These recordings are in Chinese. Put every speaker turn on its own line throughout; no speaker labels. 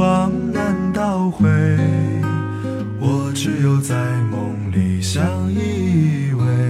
光难倒回，我只有在梦里相依偎。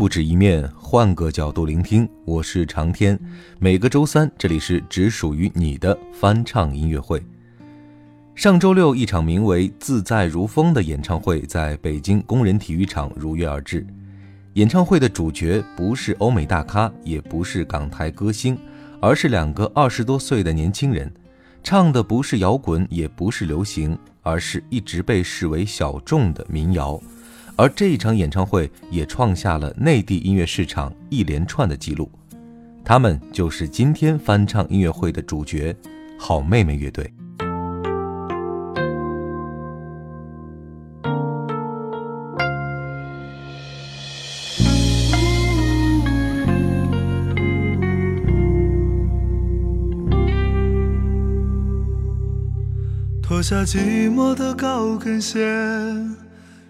不止一面，换个角度聆听。我是长天，每个周三这里是只属于你的翻唱音乐会。上周六，一场名为《自在如风》的演唱会在北京工人体育场如约而至。演唱会的主角不是欧美大咖，也不是港台歌星，而是两个二十多岁的年轻人，唱的不是摇滚，也不是流行，而是一直被视为小众的民谣。而这一场演唱会也创下了内地音乐市场一连串的记录，他们就是今天翻唱音乐会的主角——好妹妹乐队。
脱下寂寞的高跟鞋，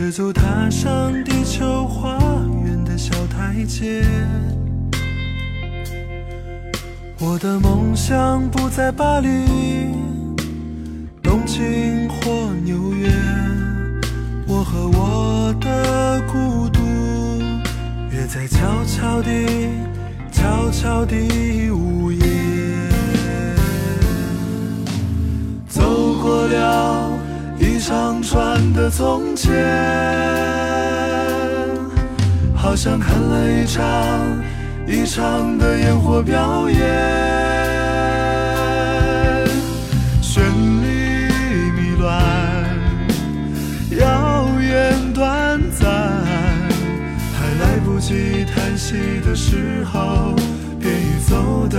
赤足踏上地球花园的小台阶。我的梦想不在巴黎、东京或纽约，我和我的孤独约在悄悄地、悄悄地午夜，走过了一长串的从前，好像看了一场。一场的烟火表演，绚丽迷乱，遥远短暂，还来不及叹息的时候，便已走得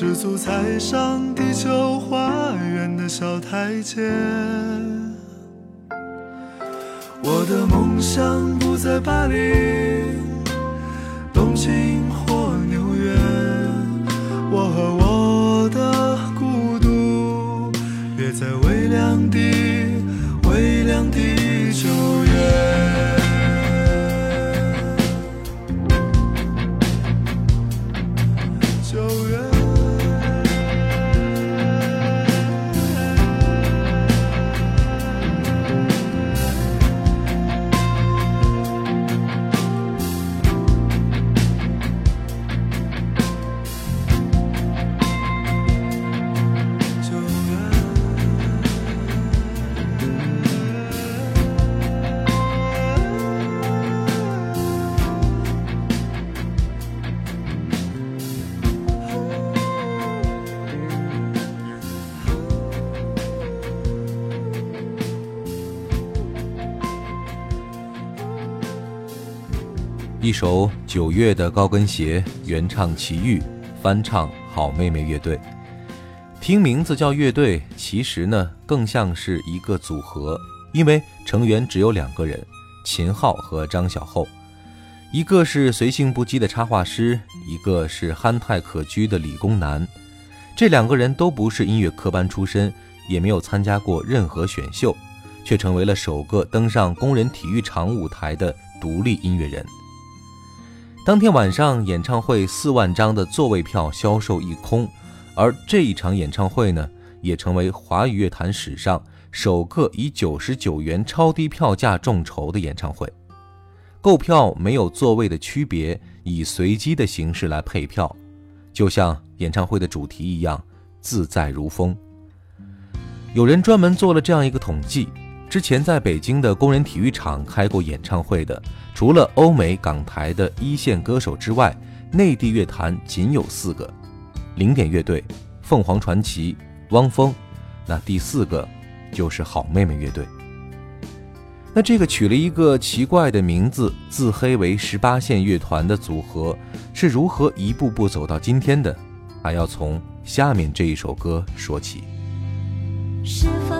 赤足踩上地球花园的小台阶。我的梦想不在巴黎、东京
一首《九月的高跟鞋》，原唱齐豫，翻唱好妹妹乐队。听名字叫乐队，其实呢更像是一个组合，因为成员只有两个人，秦昊和张小厚。一个是随性不羁的插画师，一个是憨态可掬的理工男。这两个人都不是音乐科班出身，也没有参加过任何选秀，却成为了首个登上工人体育场舞台的独立音乐人。当天晚上，演唱会四万张的座位票销售一空，而这一场演唱会呢，也成为华语乐坛史上首个以九十九元超低票价众筹的演唱会。购票没有座位的区别，以随机的形式来配票，就像演唱会的主题一样，自在如风。有人专门做了这样一个统计：之前在北京的工人体育场开过演唱会的，除了欧美港台的一线歌手之外，内地乐坛仅有四个：零点乐队、凤凰传奇、汪峰。那第四个就是好妹妹乐队。那这个取了一个奇怪的名字，自黑为十八线乐团的组合，是如何一步步走到今天的？还要从下面这一首歌说起。
是否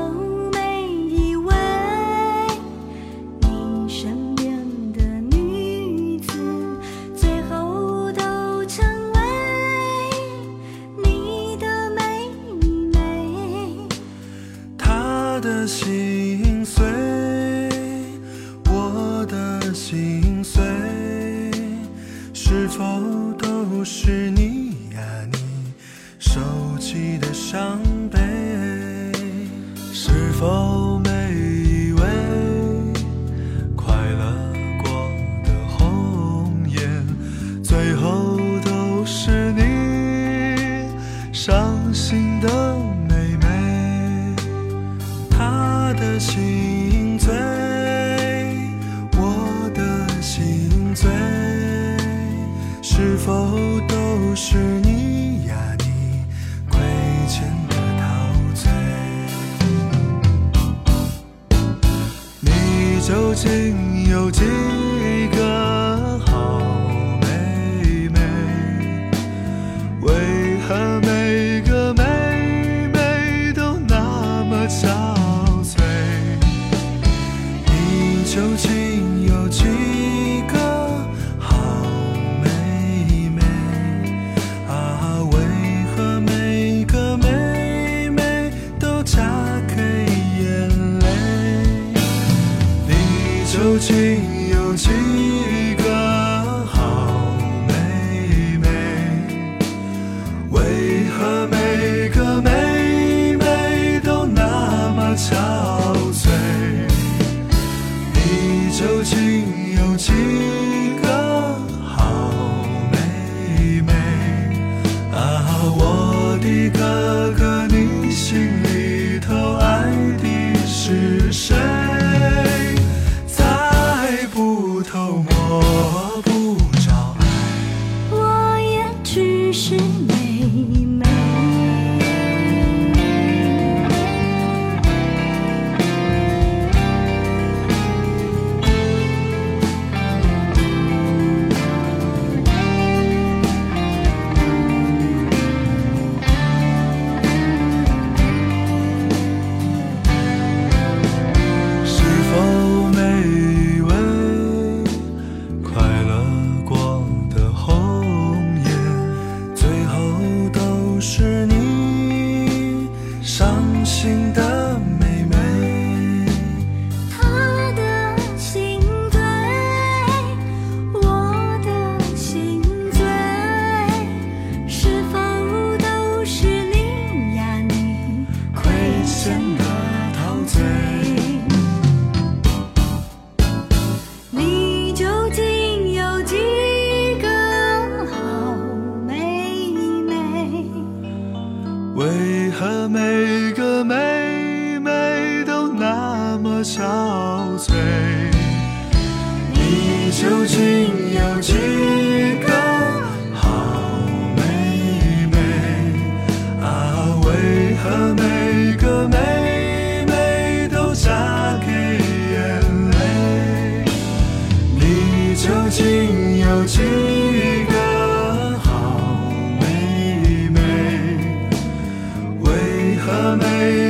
为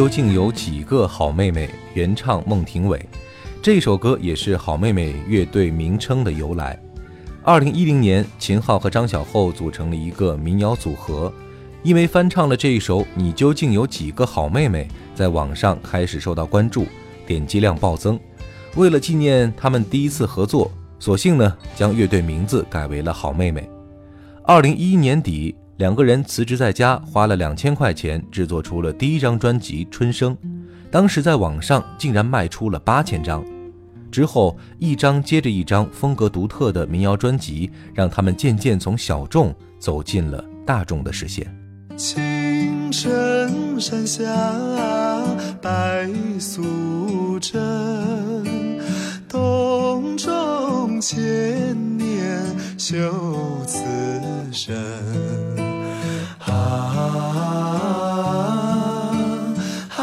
究竟有几个好妹妹？
原唱孟庭苇。这首歌也是好妹妹乐队名称的由来。二零一零年，秦昊和张小厚组成了一个民谣组合，因为翻唱了这一首《你究竟有几个好妹妹》，在网上开始受到关注，点击量暴增。为了纪念他们第一次合作，索性呢将乐队名字改为了好妹妹。二零一一年底，两个人辞职在家，花了两千块钱制作出了第一张专辑《春生》。当时在网上竟然卖出了八千张，之后一张接着一张风格独特的民谣专辑，让他们渐渐从小众走进了大众的视线。
青城山下白素贞，洞中千年修此身。啊啊，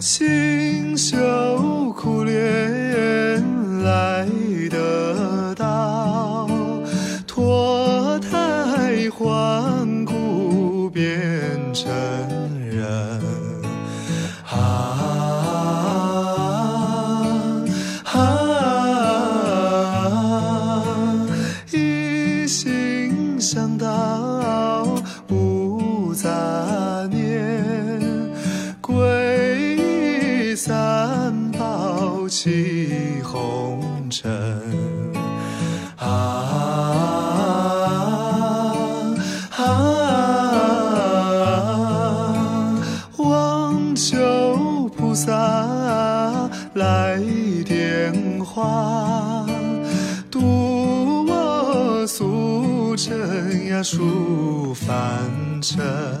清修苦练来得到，脱胎换骨变成人。啊啊，一心。想到啊。数凡尘。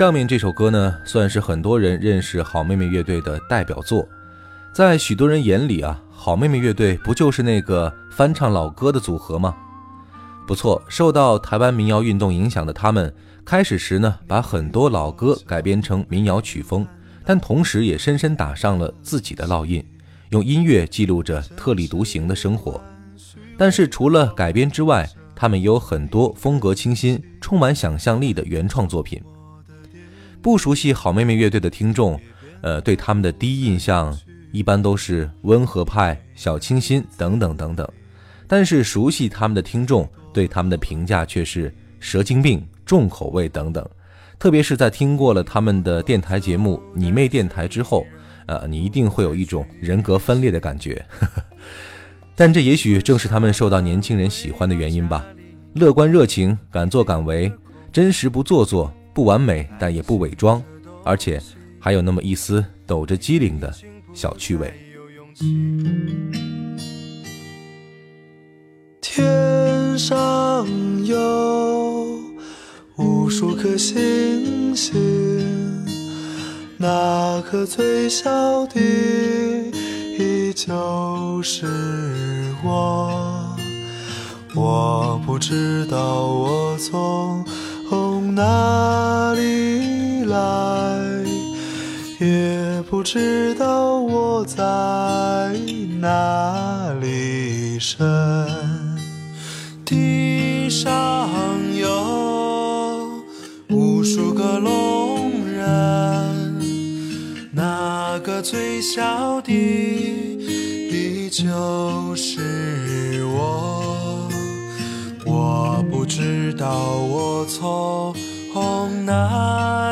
上面这首歌呢，算是很多人认识好妹妹乐队的代表作。在许多人眼里啊，好妹妹乐队不就是那个翻唱老歌的组合吗？不错，受到台湾民谣运动影响的他们，开始时呢，把很多老歌改编成民谣曲风，但同时也深深打上了自己的烙印，用音乐记录着特立独行的生活。但是除了改编之外，他们也有很多风格清新、充满想象力的原创作品。不熟悉好妹妹乐队的听众，呃，对他们的第一印象一般都是温和派、小清新等等等等。但是熟悉他们的听众对他们的评价却是蛇精病、重口味等等。特别是在听过了他们的电台节目《你妹电台》之后，呃，你一定会有一种人格分裂的感觉。但这也许正是他们受到年轻人喜欢的原因吧。乐观热情，敢作敢为，真实不做作。不完美，但也不伪装，而且还有那么一丝抖着机灵的小趣味。
天上有无数颗星星，那颗最小的依旧是我。我不知道我从。哪里来，也不知道我在哪里生。地上有无数个聋人，那个最小的，依旧是我。我不知道我从哪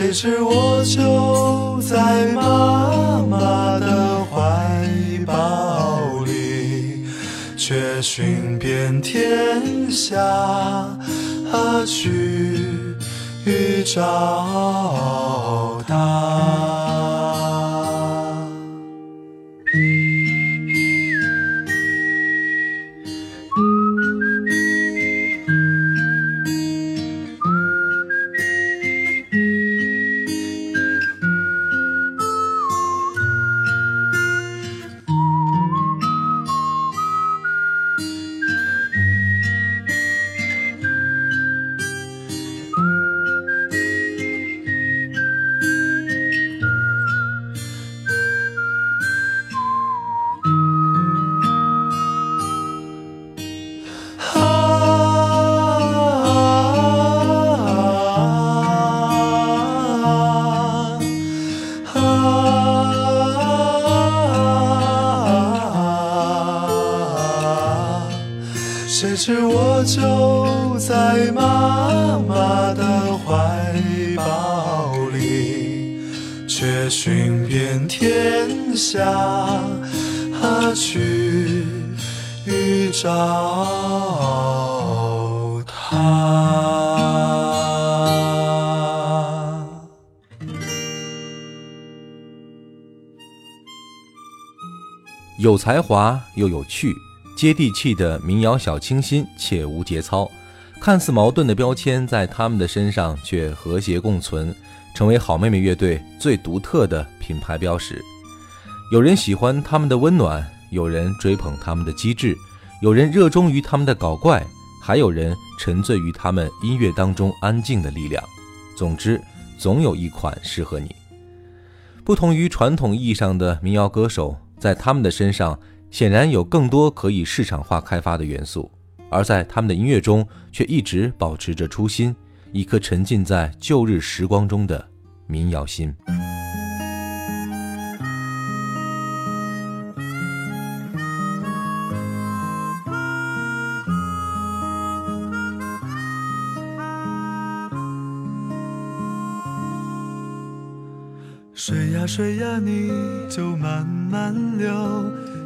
谁知我就在妈妈的怀抱里，却寻遍天下去找她。就在妈妈的怀抱里，却寻遍天下去找他。
有才华又有趣，接地气的民谣小清新且无节操，看似矛盾的标签在他们的身上却和谐共存，成为好妹妹乐队最独特的品牌标识。有人喜欢他们的温暖，有人追捧他们的机智，有人热衷于他们的搞怪，还有人沉醉于他们音乐当中安静的力量。总之，总有一款适合你。不同于传统意义上的民谣歌手，在他们的身上显然有更多可以市场化开发的元素，而在他们的音乐中却一直保持着初心，一颗沉浸在旧日时光中的民谣心。
水呀水呀，你就慢慢流，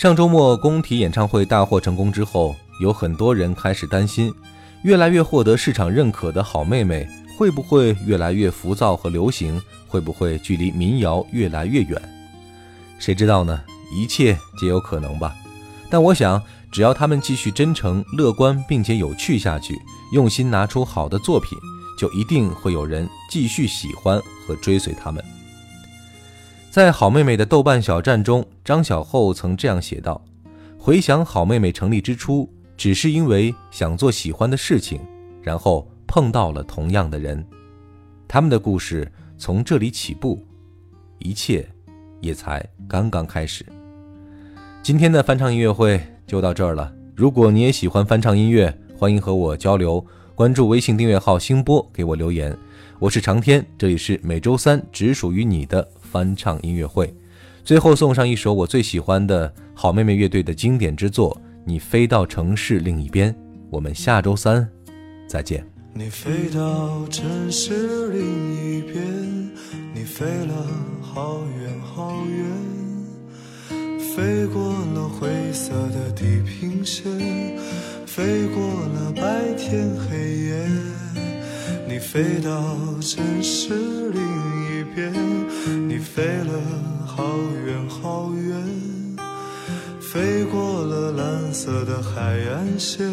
上周末工体演唱会大获成功之后，有很多人开始担心，越来越获得市场认可的好妹妹会不会越来越浮躁和流行，会不会距离民谣越来越远？谁知道呢？一切皆有可能吧。但我想，只要他们继续真诚、乐观并且有趣下去，用心拿出好的作品，就一定会有人继续喜欢和追随他们。在好妹妹的豆瓣小站中，张小厚曾这样写道：“回想好妹妹成立之初，只是因为想做喜欢的事情，然后碰到了同样的人。他们的故事从这里起步，一切也才刚刚开始。”今天的翻唱音乐会就到这儿了。如果你也喜欢翻唱音乐，欢迎和我交流，关注微信订阅号“星波”给我留言。我是长天，这里是每周三只属于你的。翻唱音乐会，最后送上一首我最喜欢的好妹妹乐队的经典之作《你飞到城市另一边》。我们下周三再见。
你飞到城市另一边，你飞了好远好远，飞过了灰色的地平线，飞过了白天黑夜，你飞到城市另一边。你飞了好远好远，飞过了蓝色的海岸线，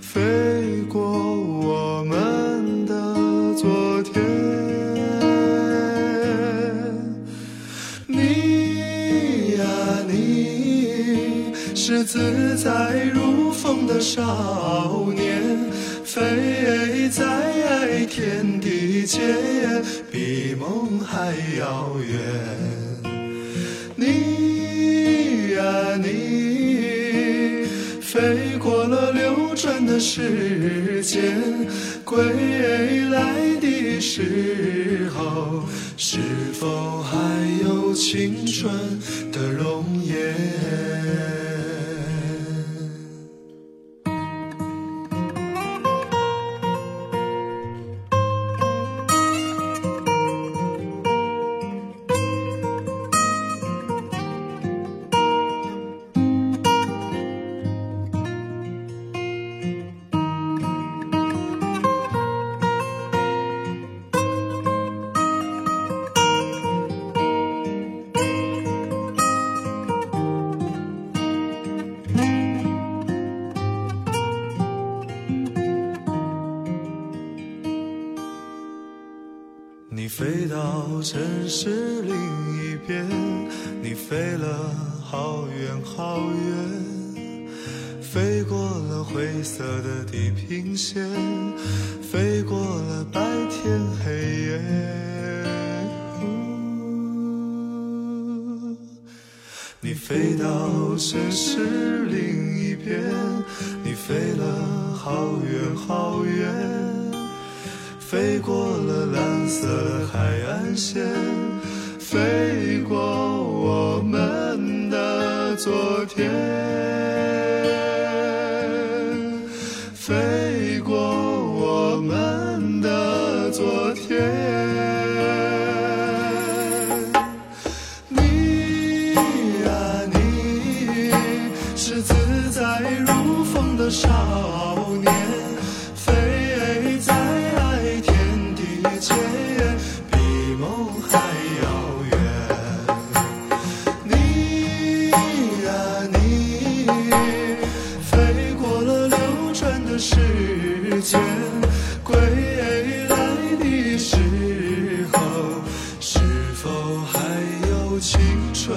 飞过我们的昨天。你呀，你是自在如风的少年。飞在天地间，比梦还遥远。你呀你，飞过了流转的时间，归来的时候，是否还有青春的容颜？夜，你飞到城市另一边，你飞了好远好远，飞过了蓝色海岸线，飞过我们的昨天。青春。